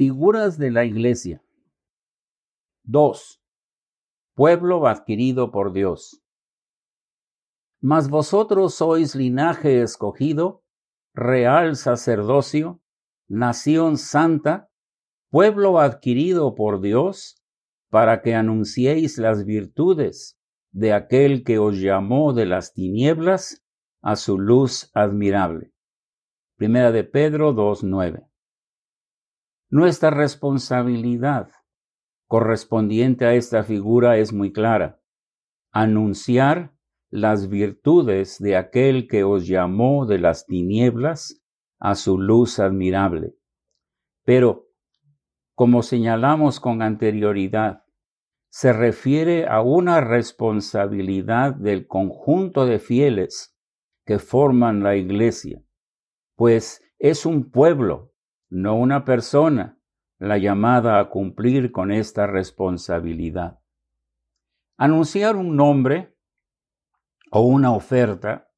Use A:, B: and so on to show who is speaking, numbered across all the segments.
A: Figuras de la Iglesia. 2. Pueblo adquirido por Dios. Mas vosotros sois linaje escogido, real sacerdocio, nación santa, pueblo adquirido por Dios, para que anunciéis las virtudes de aquel que os llamó de las tinieblas a su luz admirable. Primera de Pedro 2.9. Nuestra responsabilidad correspondiente a esta figura es muy clara. Anunciar las virtudes de aquel que os llamó de las tinieblas a su luz admirable. Pero, como señalamos con anterioridad, se refiere a una responsabilidad del conjunto de fieles que forman la iglesia, pues es un pueblo no una persona, la llamada a cumplir con esta responsabilidad. Anunciar un nombre o una oferta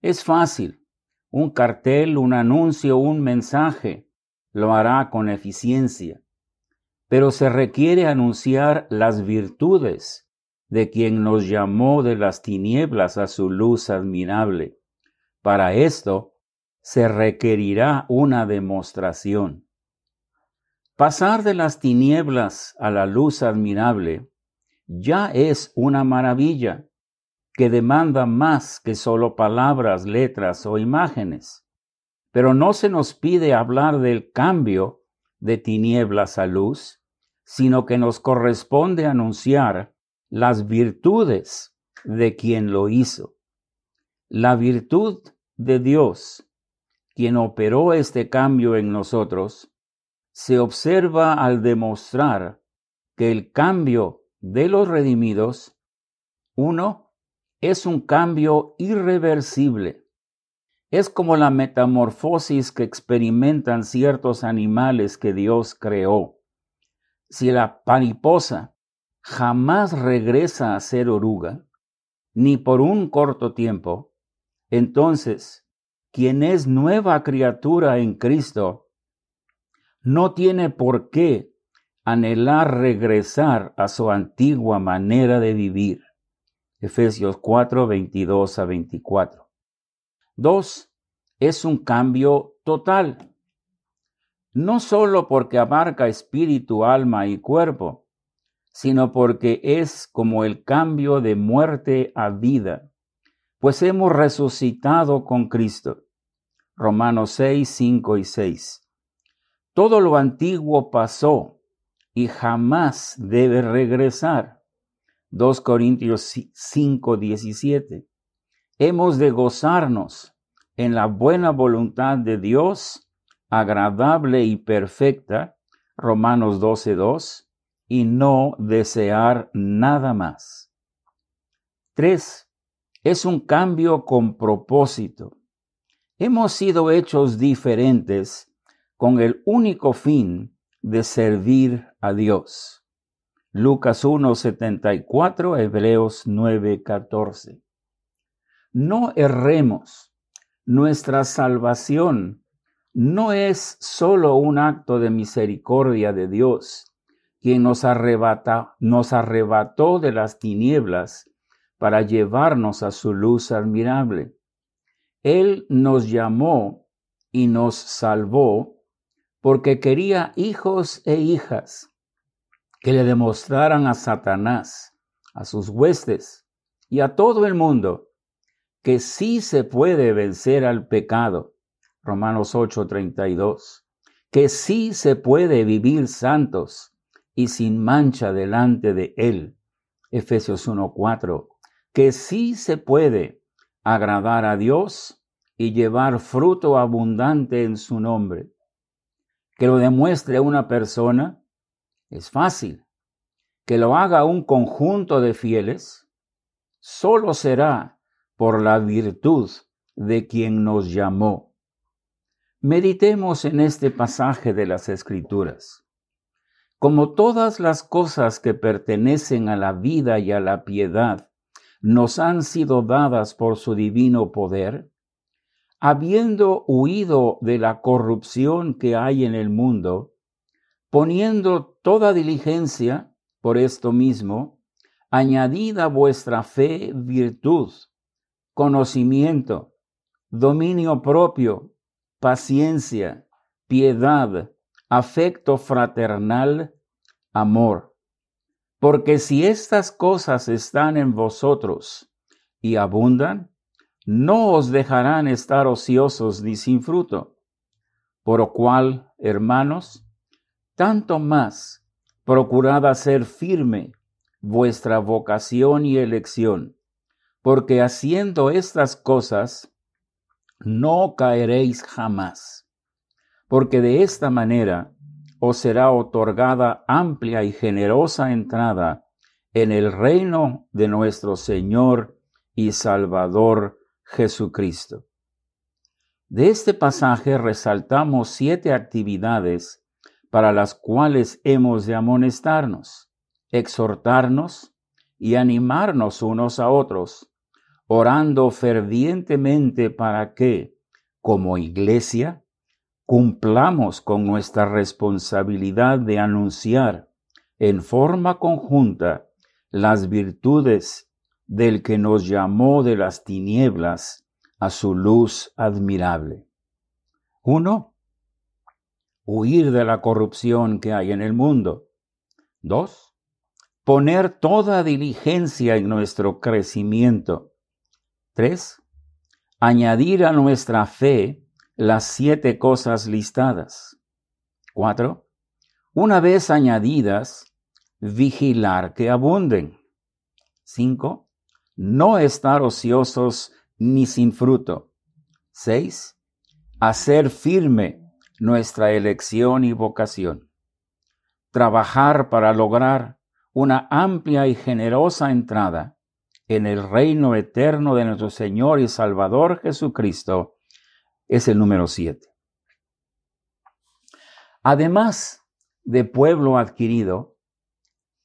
A: es fácil. Un cartel, un anuncio, un mensaje lo hará con eficiencia. Pero se requiere anunciar las virtudes de quien nos llamó de las tinieblas a su luz admirable. Para esto se requerirá una demostración. Pasar de las tinieblas a la luz admirable ya es una maravilla que demanda más que solo palabras, letras o imágenes. Pero no se nos pide hablar del cambio de tinieblas a luz, sino que nos corresponde anunciar las virtudes de quien lo hizo. La virtud de Dios quien operó este cambio en nosotros, se observa al demostrar que el cambio de los redimidos, uno, es un cambio irreversible. Es como la metamorfosis que experimentan ciertos animales que Dios creó. Si la paniposa jamás regresa a ser oruga, ni por un corto tiempo, entonces quien es nueva criatura en Cristo, no tiene por qué anhelar regresar a su antigua manera de vivir. Efesios 4, 22 a 24. Dos, es un cambio total. No solo porque abarca espíritu, alma y cuerpo, sino porque es como el cambio de muerte a vida pues hemos resucitado con Cristo. Romanos 6, 5 y 6. Todo lo antiguo pasó y jamás debe regresar. 2 Corintios 5, 17. Hemos de gozarnos en la buena voluntad de Dios, agradable y perfecta, Romanos 12, 2, y no desear nada más. 3 es un cambio con propósito. Hemos sido hechos diferentes con el único fin de servir a Dios. Lucas 1:74, Hebreos 9:14. No erremos. Nuestra salvación no es solo un acto de misericordia de Dios, quien nos arrebata, nos arrebató de las tinieblas para llevarnos a su luz admirable. Él nos llamó y nos salvó porque quería hijos e hijas que le demostraran a Satanás, a sus huestes y a todo el mundo que sí se puede vencer al pecado. Romanos 8:32. Que sí se puede vivir santos y sin mancha delante de Él. Efesios 1:4 que sí se puede agradar a Dios y llevar fruto abundante en su nombre. Que lo demuestre una persona es fácil. Que lo haga un conjunto de fieles solo será por la virtud de quien nos llamó. Meditemos en este pasaje de las Escrituras. Como todas las cosas que pertenecen a la vida y a la piedad, nos han sido dadas por su divino poder, habiendo huido de la corrupción que hay en el mundo, poniendo toda diligencia por esto mismo, añadida vuestra fe virtud, conocimiento, dominio propio, paciencia, piedad, afecto fraternal, amor. Porque si estas cosas están en vosotros y abundan, no os dejarán estar ociosos ni sin fruto. Por lo cual, hermanos, tanto más procurad hacer firme vuestra vocación y elección, porque haciendo estas cosas no caeréis jamás, porque de esta manera os será otorgada amplia y generosa entrada en el reino de nuestro Señor y Salvador Jesucristo. De este pasaje resaltamos siete actividades para las cuales hemos de amonestarnos, exhortarnos y animarnos unos a otros, orando fervientemente para que, como iglesia, cumplamos con nuestra responsabilidad de anunciar en forma conjunta las virtudes del que nos llamó de las tinieblas a su luz admirable. Uno, huir de la corrupción que hay en el mundo. Dos, poner toda diligencia en nuestro crecimiento. Tres, añadir a nuestra fe las siete cosas listadas. Cuatro, una vez añadidas, vigilar que abunden. Cinco, no estar ociosos ni sin fruto. Seis, hacer firme nuestra elección y vocación. Trabajar para lograr una amplia y generosa entrada en el reino eterno de nuestro Señor y Salvador Jesucristo es el número 7. Además de pueblo adquirido,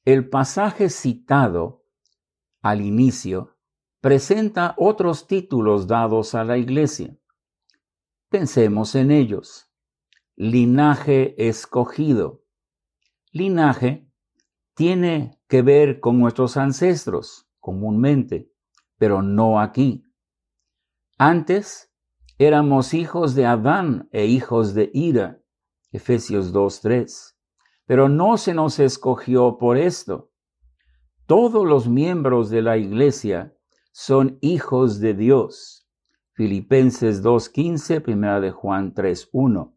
A: el pasaje citado al inicio presenta otros títulos dados a la iglesia. Pensemos en ellos. Linaje escogido. Linaje tiene que ver con nuestros ancestros comúnmente, pero no aquí. Antes Éramos hijos de Adán e hijos de Ira. Efesios 2.3. Pero no se nos escogió por esto. Todos los miembros de la iglesia son hijos de Dios. Filipenses 2.15, primera de Juan 3.1.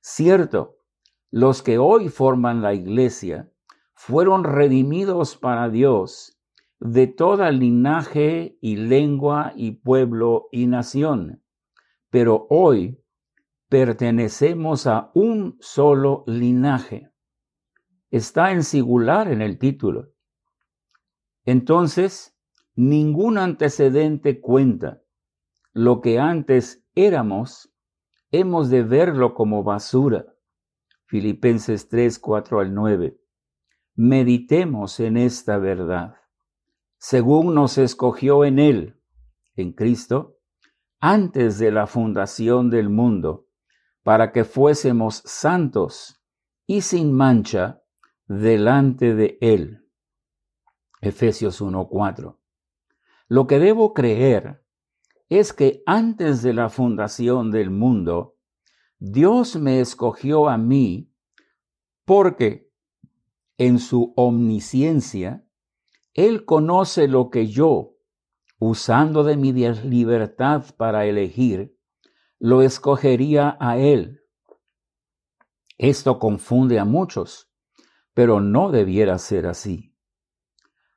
A: Cierto, los que hoy forman la iglesia fueron redimidos para Dios de toda linaje y lengua y pueblo y nación pero hoy pertenecemos a un solo linaje. Está en singular en el título. Entonces, ningún antecedente cuenta. Lo que antes éramos, hemos de verlo como basura. Filipenses 3, 4 al 9. Meditemos en esta verdad. Según nos escogió en Él, en Cristo, antes de la fundación del mundo, para que fuésemos santos y sin mancha delante de Él. Efesios 1:4. Lo que debo creer es que antes de la fundación del mundo, Dios me escogió a mí porque en su omnisciencia, Él conoce lo que yo, usando de mi libertad para elegir, lo escogería a él. Esto confunde a muchos, pero no debiera ser así.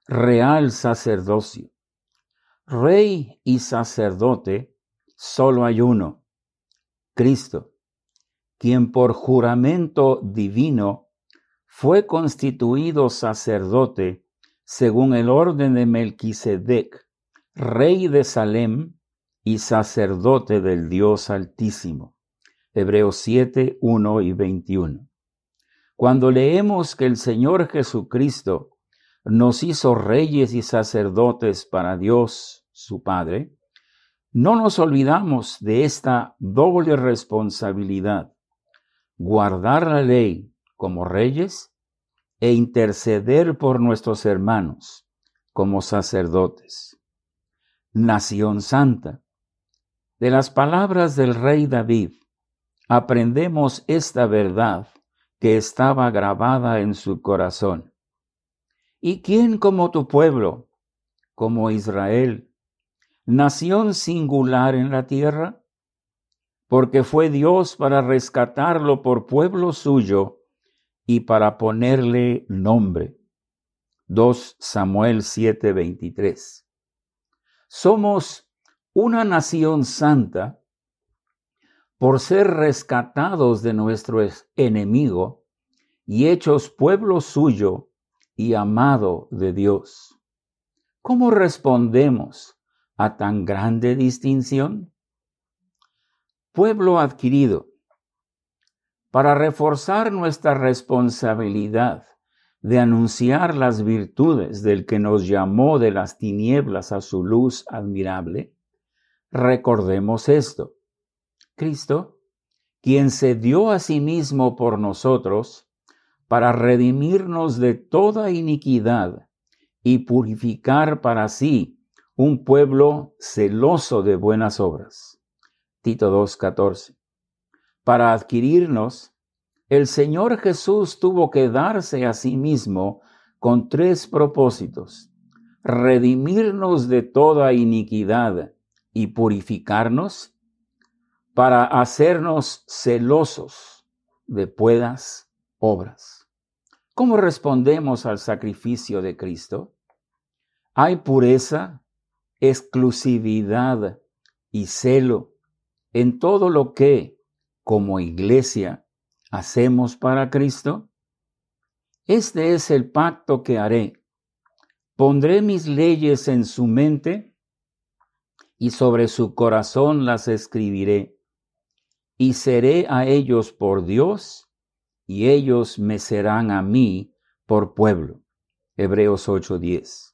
A: Real sacerdocio. Rey y sacerdote, solo hay uno, Cristo, quien por juramento divino fue constituido sacerdote según el orden de Melquisedec rey de Salem y sacerdote del Dios Altísimo. Hebreos 7, 1 y 21. Cuando leemos que el Señor Jesucristo nos hizo reyes y sacerdotes para Dios, su Padre, no nos olvidamos de esta doble responsabilidad, guardar la ley como reyes e interceder por nuestros hermanos como sacerdotes. Nación santa. De las palabras del rey David aprendemos esta verdad que estaba grabada en su corazón. ¿Y quién como tu pueblo, como Israel, nación singular en la tierra? Porque fue Dios para rescatarlo por pueblo suyo y para ponerle nombre. 2 Samuel 7:23. Somos una nación santa por ser rescatados de nuestro enemigo y hechos pueblo suyo y amado de Dios. ¿Cómo respondemos a tan grande distinción? Pueblo adquirido para reforzar nuestra responsabilidad de anunciar las virtudes del que nos llamó de las tinieblas a su luz admirable, recordemos esto. Cristo, quien se dio a sí mismo por nosotros para redimirnos de toda iniquidad y purificar para sí un pueblo celoso de buenas obras. Tito 2.14 para adquirirnos, el Señor Jesús tuvo que darse a sí mismo con tres propósitos. Redimirnos de toda iniquidad y purificarnos para hacernos celosos de puedas obras. ¿Cómo respondemos al sacrificio de Cristo? Hay pureza, exclusividad y celo en todo lo que como iglesia hacemos para Cristo? Este es el pacto que haré. Pondré mis leyes en su mente y sobre su corazón las escribiré. Y seré a ellos por Dios y ellos me serán a mí por pueblo. Hebreos 8:10.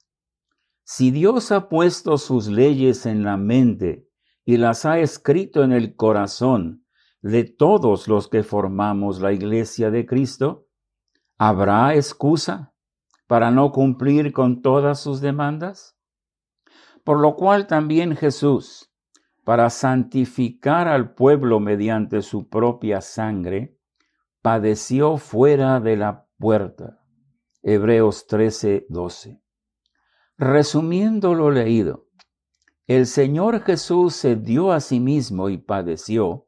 A: Si Dios ha puesto sus leyes en la mente y las ha escrito en el corazón, de todos los que formamos la iglesia de Cristo? ¿Habrá excusa para no cumplir con todas sus demandas? Por lo cual también Jesús, para santificar al pueblo mediante su propia sangre, padeció fuera de la puerta. Hebreos 13, 12. Resumiendo lo leído, el Señor Jesús se dio a sí mismo y padeció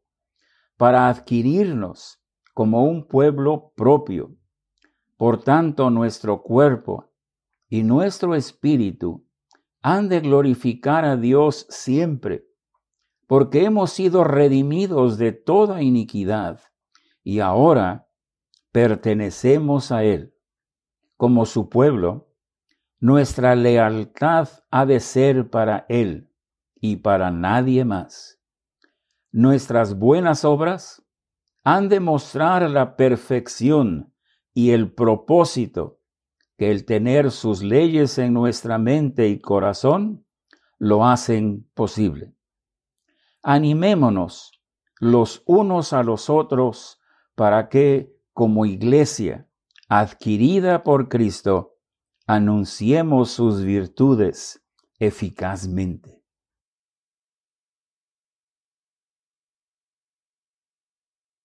A: para adquirirnos como un pueblo propio. Por tanto, nuestro cuerpo y nuestro espíritu han de glorificar a Dios siempre, porque hemos sido redimidos de toda iniquidad y ahora pertenecemos a Él. Como su pueblo, nuestra lealtad ha de ser para Él y para nadie más. Nuestras buenas obras han de mostrar la perfección y el propósito que el tener sus leyes en nuestra mente y corazón lo hacen posible. Animémonos los unos a los otros para que, como iglesia adquirida por Cristo, anunciemos sus virtudes eficazmente.